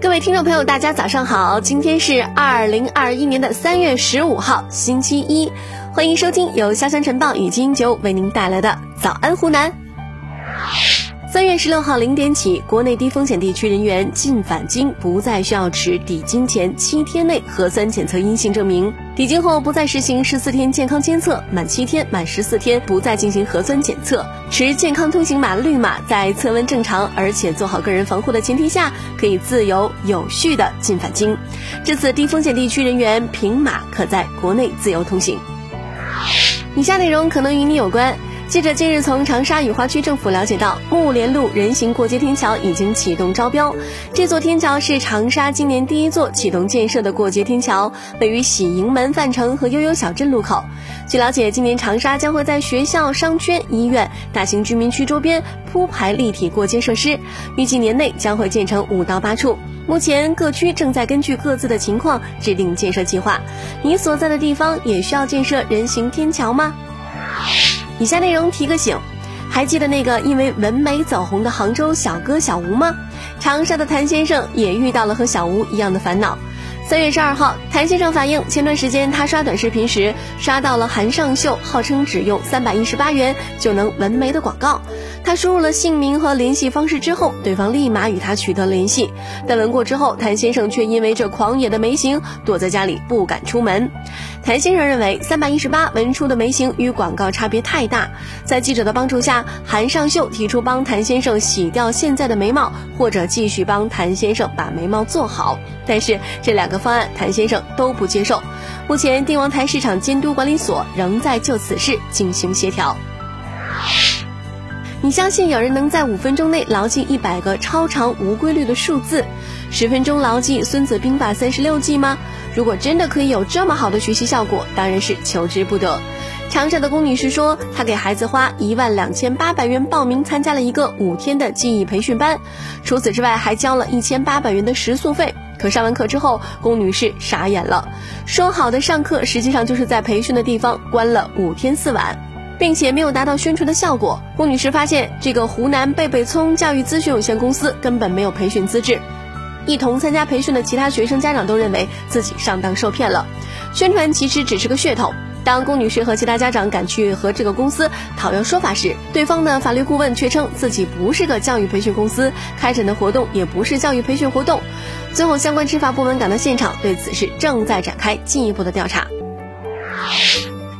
各位听众朋友，大家早上好，今天是二零二一年的三月十五号，星期一，欢迎收听由潇湘晨报与金九为您带来的早安湖南。三月十六号零点起，国内低风险地区人员进返京不再需要持抵京前七天内核酸检测阴性证明，抵京后不再实行十四天健康监测，满七天、满十四天不再进行核酸检测，持健康通行码绿码，在测温正常而且做好个人防护的前提下，可以自由有序的进返京。这次低风险地区人员凭码可在国内自由通行。以下内容可能与你有关。记者近日从长沙雨花区政府了解到，木莲路人行过街天桥已经启动招标。这座天桥是长沙今年第一座启动建设的过街天桥，位于喜盈门范城和悠悠小镇路口。据了解，今年长沙将会在学校、商圈、医院、大型居民区周边铺排立体过街设施，预计年内将会建成五到八处。目前各区正在根据各自的情况制定建设计划。你所在的地方也需要建设人行天桥吗？以下内容提个醒，还记得那个因为纹眉走红的杭州小哥小吴吗？长沙的谭先生也遇到了和小吴一样的烦恼。三月十二号，谭先生反映，前段时间他刷短视频时刷到了韩尚秀号称只用三百一十八元就能纹眉的广告。他输入了姓名和联系方式之后，对方立马与他取得联系。但纹过之后，谭先生却因为这狂野的眉形躲在家里不敢出门。谭先生认为，三百一十八纹出的眉形与广告差别太大。在记者的帮助下，韩尚秀提出帮谭先生洗掉现在的眉毛，或者继续帮谭先生把眉毛做好。但是这两个方案，谭先生都不接受。目前，定王台市场监督管理所仍在就此事进行协调。你相信有人能在五分钟内牢记一百个超长无规律的数字，十分钟牢记《孙子兵法》三十六计吗？如果真的可以有这么好的学习效果，当然是求之不得。长沙的龚女士说，她给孩子花一万两千八百元报名参加了一个五天的记忆培训班，除此之外还交了一千八百元的食宿费。可上完课之后，龚女士傻眼了，说好的上课，实际上就是在培训的地方关了五天四晚。并且没有达到宣传的效果。龚女士发现，这个湖南贝贝聪教育咨询有限公司根本没有培训资质。一同参加培训的其他学生家长都认为自己上当受骗了。宣传其实只是个噱头。当龚女士和其他家长赶去和这个公司讨要说法时，对方的法律顾问却称自己不是个教育培训公司，开展的活动也不是教育培训活动。最后，相关执法部门赶到现场，对此事正在展开进一步的调查。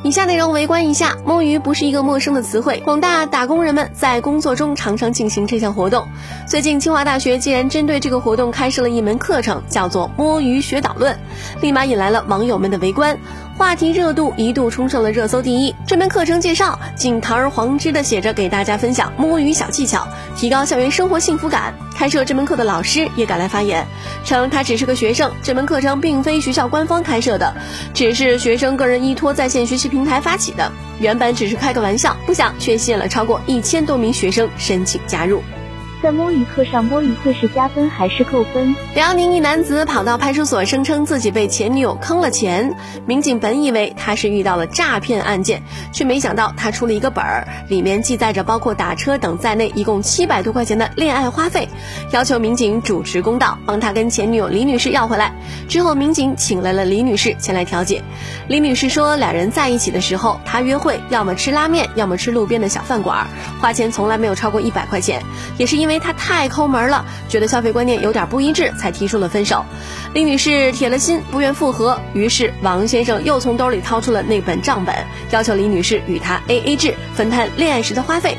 以下内容围观一下，摸鱼不是一个陌生的词汇，广大打工人们在工作中常常进行这项活动。最近，清华大学竟然针对这个活动开设了一门课程，叫做“摸鱼学导论”，立马引来了网友们的围观。话题热度一度冲上了热搜第一。这门课程介绍，竟堂而皇之的写着给大家分享摸鱼小技巧，提高校园生活幸福感。开设这门课的老师也赶来发言，称他只是个学生，这门课程并非学校官方开设的，只是学生个人依托在线学习平台发起的。原本只是开个玩笑，不想却吸引了超过一千多名学生申请加入。在摸鱼课上摸鱼会是加分还是扣分？辽宁一男子跑到派出所，声称自己被前女友坑了钱。民警本以为他是遇到了诈骗案件，却没想到他出了一个本儿，里面记载着包括打车等在内一共七百多块钱的恋爱花费，要求民警主持公道，帮他跟前女友李女士要回来。之后，民警请来了李女士前来调解。李女士说，两人在一起的时候，他约会要么吃拉面，要么吃路边的小饭馆，花钱从来没有超过一百块钱，也是因。因为他太抠门了，觉得消费观念有点不一致，才提出了分手。李女士铁了心不愿复合，于是王先生又从兜里掏出了那本账本，要求李女士与他 A A 制分摊恋爱时的花费。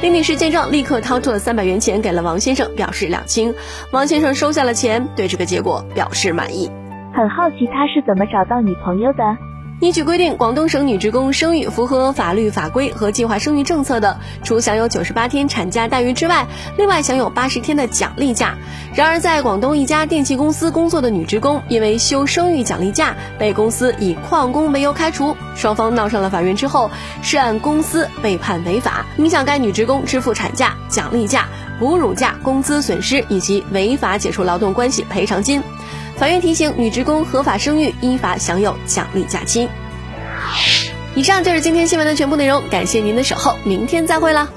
李女士见状，立刻掏出了三百元钱给了王先生，表示两清。王先生收下了钱，对这个结果表示满意。很好奇他是怎么找到女朋友的。依据规定，广东省女职工生育符合法律法规和计划生育政策的，除享有九十八天产假待遇之外，另外享有八十天的奖励假。然而，在广东一家电器公司工作的女职工，因为休生育奖励假，被公司以旷工为由开除。双方闹上了法院之后，涉案公司被判违法，影响该女职工支付产假、奖励假、哺乳假、工资损失以及违法解除劳动关系赔偿金。法院提醒女职工合法生育，依法享有奖励假期。以上就是今天新闻的全部内容，感谢您的守候，明天再会了。